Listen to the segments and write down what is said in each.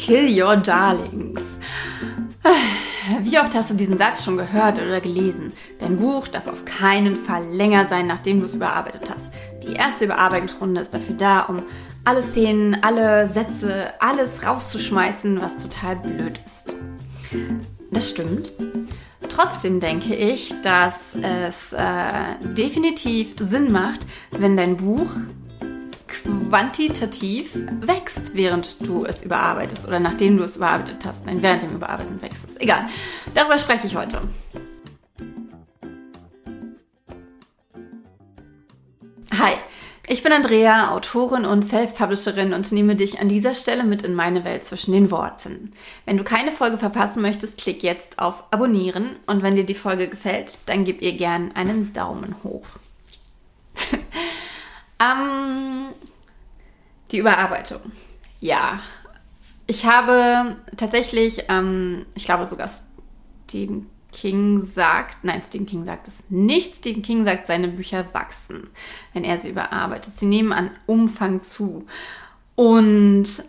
Kill Your Darlings. Wie oft hast du diesen Satz schon gehört oder gelesen? Dein Buch darf auf keinen Fall länger sein, nachdem du es überarbeitet hast. Die erste Überarbeitungsrunde ist dafür da, um alle Szenen, alle Sätze, alles rauszuschmeißen, was total blöd ist. Das stimmt. Trotzdem denke ich, dass es äh, definitiv Sinn macht, wenn dein Buch quantitativ wächst, während du es überarbeitest oder nachdem du es überarbeitet hast. Nein, während dem Überarbeiten wächst es. Egal. Darüber spreche ich heute. Hi, ich bin Andrea, Autorin und Self-Publisherin und nehme dich an dieser Stelle mit in meine Welt zwischen den Worten. Wenn du keine Folge verpassen möchtest, klick jetzt auf Abonnieren und wenn dir die Folge gefällt, dann gib ihr gern einen Daumen hoch. ähm, die Überarbeitung. Ja, ich habe tatsächlich, ähm, ich glaube sogar Stephen King sagt, nein, Stephen King sagt es nicht. Stephen King sagt, seine Bücher wachsen, wenn er sie überarbeitet. Sie nehmen an Umfang zu. Und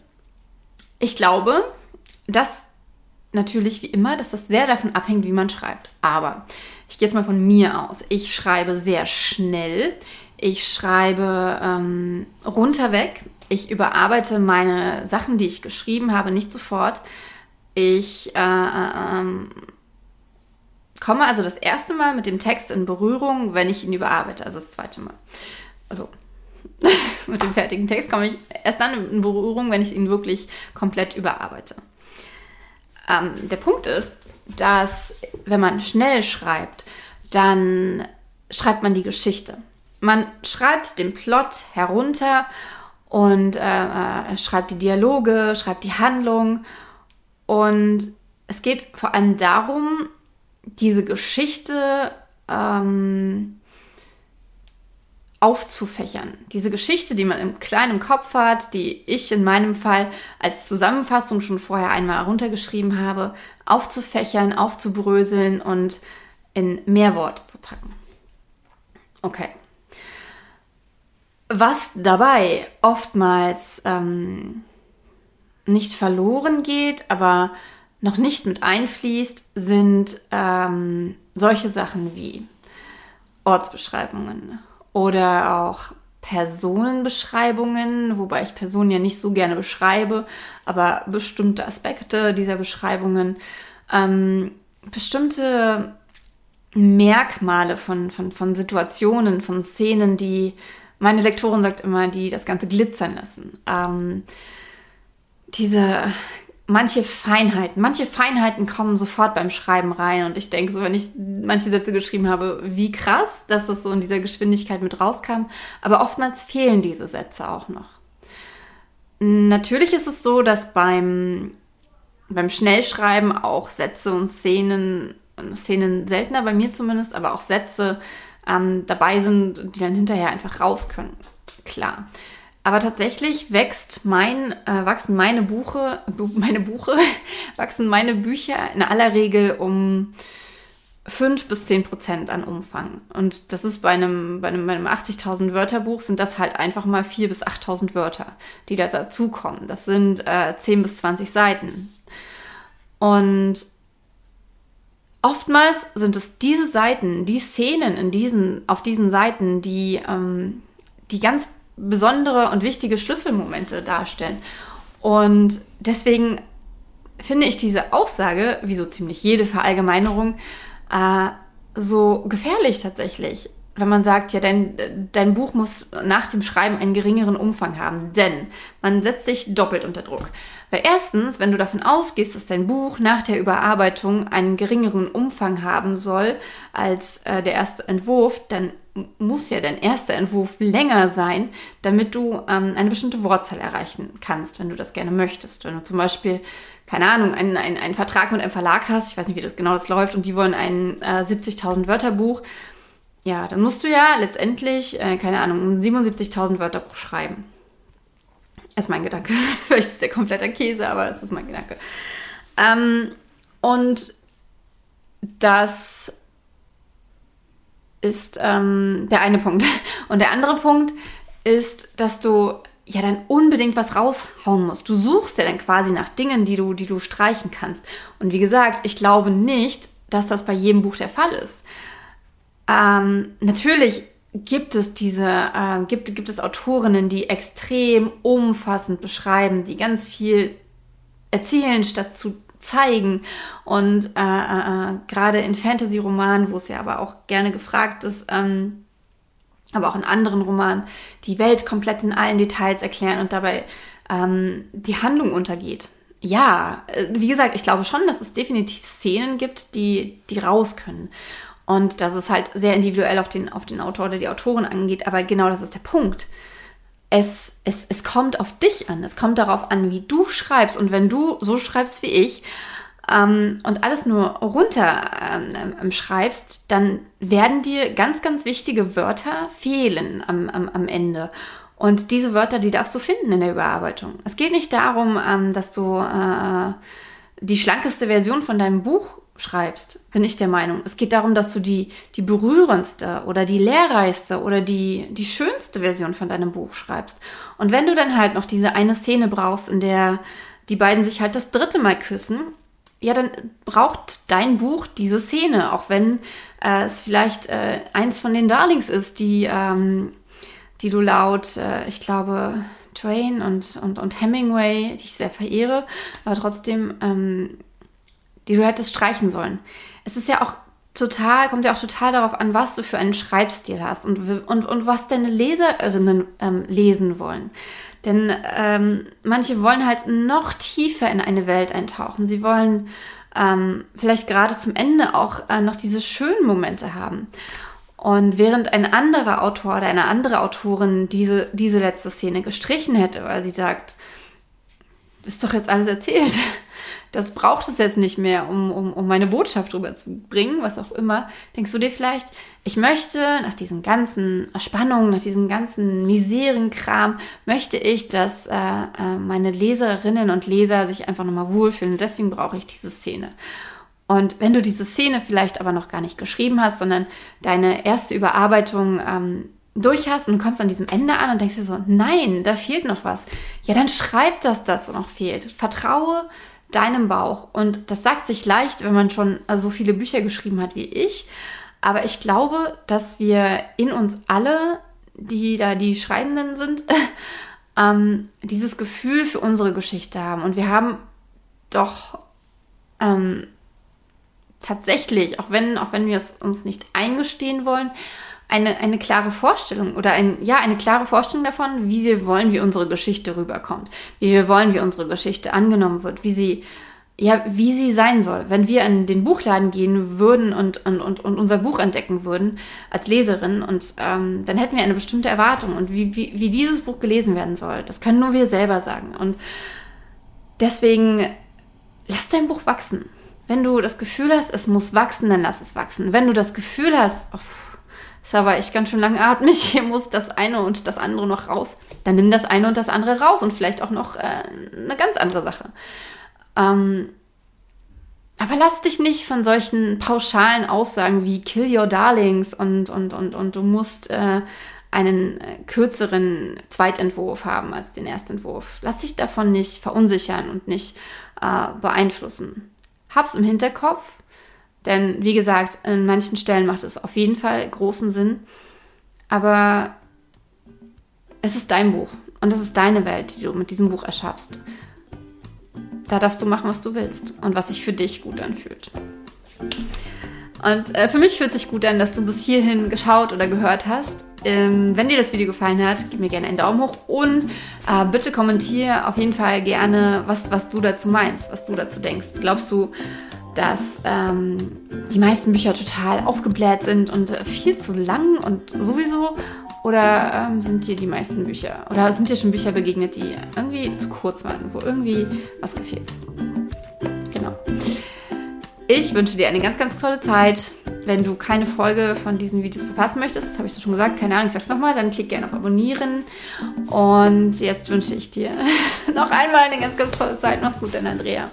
ich glaube, dass natürlich wie immer, dass das sehr davon abhängt, wie man schreibt. Aber ich gehe jetzt mal von mir aus. Ich schreibe sehr schnell. Ich schreibe ähm, runterweg. Ich überarbeite meine Sachen, die ich geschrieben habe, nicht sofort. Ich äh, äh, ähm, komme also das erste Mal mit dem Text in Berührung, wenn ich ihn überarbeite, also das zweite Mal. Also mit dem fertigen Text komme ich erst dann in Berührung, wenn ich ihn wirklich komplett überarbeite. Ähm, der Punkt ist, dass wenn man schnell schreibt, dann schreibt man die Geschichte. Man schreibt den Plot herunter und äh, äh, schreibt die Dialoge, schreibt die Handlung. Und es geht vor allem darum, diese Geschichte ähm, aufzufächern. Diese Geschichte, die man im kleinen Kopf hat, die ich in meinem Fall als Zusammenfassung schon vorher einmal heruntergeschrieben habe, aufzufächern, aufzubröseln und in mehr Worte zu packen. Okay. Was dabei oftmals ähm, nicht verloren geht, aber noch nicht mit einfließt, sind ähm, solche Sachen wie Ortsbeschreibungen oder auch Personenbeschreibungen, wobei ich Personen ja nicht so gerne beschreibe, aber bestimmte Aspekte dieser Beschreibungen, ähm, bestimmte Merkmale von, von, von Situationen, von Szenen, die meine Lektorin sagt immer, die das Ganze glitzern lassen. Ähm, diese manche Feinheiten, manche Feinheiten kommen sofort beim Schreiben rein und ich denke so, wenn ich manche Sätze geschrieben habe, wie krass, dass das so in dieser Geschwindigkeit mit rauskam, aber oftmals fehlen diese Sätze auch noch. Natürlich ist es so, dass beim, beim Schnellschreiben auch Sätze und Szenen, Szenen seltener bei mir zumindest, aber auch Sätze ähm, dabei sind, die dann hinterher einfach raus können. Klar. Aber tatsächlich wächst mein, äh, wachsen meine Buche, meine Buche, wachsen meine Bücher in aller Regel um 5 bis 10 Prozent an Umfang. Und das ist bei einem, bei einem, einem 80.000 Wörterbuch sind das halt einfach mal 4 bis 8.000 Wörter, die da dazukommen. Das sind äh, 10 bis 20 Seiten. Und oftmals sind es diese Seiten, die Szenen in diesen, auf diesen Seiten, die, ähm, die ganz besondere und wichtige Schlüsselmomente darstellen. Und deswegen finde ich diese Aussage, wie so ziemlich jede Verallgemeinerung, äh, so gefährlich tatsächlich. Wenn man sagt, ja, dein, dein Buch muss nach dem Schreiben einen geringeren Umfang haben, denn man setzt sich doppelt unter Druck. Weil erstens, wenn du davon ausgehst, dass dein Buch nach der Überarbeitung einen geringeren Umfang haben soll als äh, der erste Entwurf, dann muss ja dein erster Entwurf länger sein, damit du ähm, eine bestimmte Wortzahl erreichen kannst, wenn du das gerne möchtest. Wenn du zum Beispiel, keine Ahnung, einen, einen, einen Vertrag mit einem Verlag hast, ich weiß nicht, wie das genau das läuft, und die wollen ein äh, 70.000 Wörterbuch, ja, dann musst du ja letztendlich, äh, keine Ahnung, ein 77.000 Wörterbuch schreiben. Ist mein Gedanke. Vielleicht ist der kompletter Käse, aber es ist mein Gedanke. Ähm, und das ist ähm, der eine Punkt. Und der andere Punkt ist, dass du ja dann unbedingt was raushauen musst. Du suchst ja dann quasi nach Dingen, die du, die du streichen kannst. Und wie gesagt, ich glaube nicht, dass das bei jedem Buch der Fall ist. Ähm, natürlich gibt es diese, äh, gibt, gibt es Autorinnen, die extrem umfassend beschreiben, die ganz viel erzählen, statt zu zeigen. Und äh, äh, äh gerade in Fantasy-Romanen, wo es ja aber auch gerne gefragt ist, ähm, aber auch in anderen Romanen, die Welt komplett in allen Details erklären und dabei ähm, die Handlung untergeht. Ja, äh, wie gesagt, ich glaube schon, dass es definitiv Szenen gibt, die, die raus können. Und dass es halt sehr individuell auf den, auf den Autor oder die Autorin angeht. Aber genau das ist der Punkt. Es, es, es kommt auf dich an. Es kommt darauf an, wie du schreibst. Und wenn du so schreibst wie ich, ähm, und alles nur runter ähm, ähm, schreibst, dann werden dir ganz, ganz wichtige Wörter fehlen am, am, am Ende. Und diese Wörter, die darfst du finden in der Überarbeitung. Es geht nicht darum, ähm, dass du äh, die schlankeste Version von deinem Buch schreibst, bin ich der Meinung. Es geht darum, dass du die, die berührendste oder die lehrreichste oder die, die schönste Version von deinem Buch schreibst. Und wenn du dann halt noch diese eine Szene brauchst, in der die beiden sich halt das dritte Mal küssen, ja, dann braucht dein Buch diese Szene, auch wenn äh, es vielleicht äh, eins von den Darlings ist, die, ähm, die du laut, äh, ich glaube, Twain und, und, und Hemingway, die ich sehr verehre, aber trotzdem, ähm, die du hättest streichen sollen. Es ist ja auch total, kommt ja auch total darauf an, was du für einen Schreibstil hast und, und, und was deine Leserinnen ähm, lesen wollen. Denn ähm, manche wollen halt noch tiefer in eine Welt eintauchen. Sie wollen ähm, vielleicht gerade zum Ende auch äh, noch diese schönen Momente haben. Und während ein anderer Autor oder eine andere Autorin diese, diese letzte Szene gestrichen hätte, weil sie sagt, ist doch jetzt alles erzählt, das braucht es jetzt nicht mehr, um, um, um meine Botschaft rüberzubringen, was auch immer, denkst du dir vielleicht, ich möchte nach diesen ganzen Spannungen, nach diesem ganzen Miserenkram, möchte ich, dass äh, äh, meine Leserinnen und Leser sich einfach nochmal wohlfühlen deswegen brauche ich diese Szene. Und wenn du diese Szene vielleicht aber noch gar nicht geschrieben hast, sondern deine erste Überarbeitung ähm, durch hast und kommst an diesem Ende an und denkst dir so, nein, da fehlt noch was. Ja, dann schreib, dass das noch fehlt. Vertraue deinem Bauch. Und das sagt sich leicht, wenn man schon äh, so viele Bücher geschrieben hat wie ich. Aber ich glaube, dass wir in uns alle, die da die Schreibenden sind, ähm, dieses Gefühl für unsere Geschichte haben. Und wir haben doch ähm, tatsächlich, auch wenn, auch wenn wir es uns nicht eingestehen wollen, eine, eine klare Vorstellung oder ein, ja, eine klare Vorstellung davon, wie wir wollen, wie unsere Geschichte rüberkommt, wie wir wollen, wie unsere Geschichte angenommen wird, wie sie, ja, wie sie sein soll. Wenn wir in den Buchladen gehen würden und, und, und, und unser Buch entdecken würden als Leserin und ähm, dann hätten wir eine bestimmte Erwartung und wie, wie, wie dieses Buch gelesen werden soll, das können nur wir selber sagen. Und deswegen lass dein Buch wachsen. Wenn du das Gefühl hast, es muss wachsen, dann lass es wachsen. Wenn du das Gefühl hast, oh, ist aber echt ganz schön langatmig, hier muss das eine und das andere noch raus. Dann nimm das eine und das andere raus und vielleicht auch noch äh, eine ganz andere Sache. Ähm, aber lass dich nicht von solchen pauschalen Aussagen wie Kill Your Darlings und, und, und, und du musst äh, einen äh, kürzeren Zweitentwurf haben als den Erstentwurf. Lass dich davon nicht verunsichern und nicht äh, beeinflussen. Hab's im Hinterkopf, denn wie gesagt, in manchen Stellen macht es auf jeden Fall großen Sinn. Aber es ist dein Buch und es ist deine Welt, die du mit diesem Buch erschaffst. Da darfst du machen, was du willst und was sich für dich gut anfühlt. Und äh, für mich fühlt sich gut an, dass du bis hierhin geschaut oder gehört hast. Ähm, wenn dir das Video gefallen hat, gib mir gerne einen Daumen hoch und äh, bitte kommentiere auf jeden Fall gerne, was, was du dazu meinst, was du dazu denkst. Glaubst du, dass ähm, die meisten Bücher total aufgebläht sind und äh, viel zu lang und sowieso? Oder ähm, sind dir die meisten Bücher, oder sind dir schon Bücher begegnet, die irgendwie zu kurz waren, wo irgendwie was gefehlt? Genau. Ich wünsche dir eine ganz, ganz tolle Zeit. Wenn du keine Folge von diesen Videos verpassen möchtest, habe ich das schon gesagt, keine Ahnung, ich sag's nochmal, dann klick gerne auf Abonnieren. Und jetzt wünsche ich dir noch einmal eine ganz, ganz tolle Zeit. Mach's gut, dein Andrea.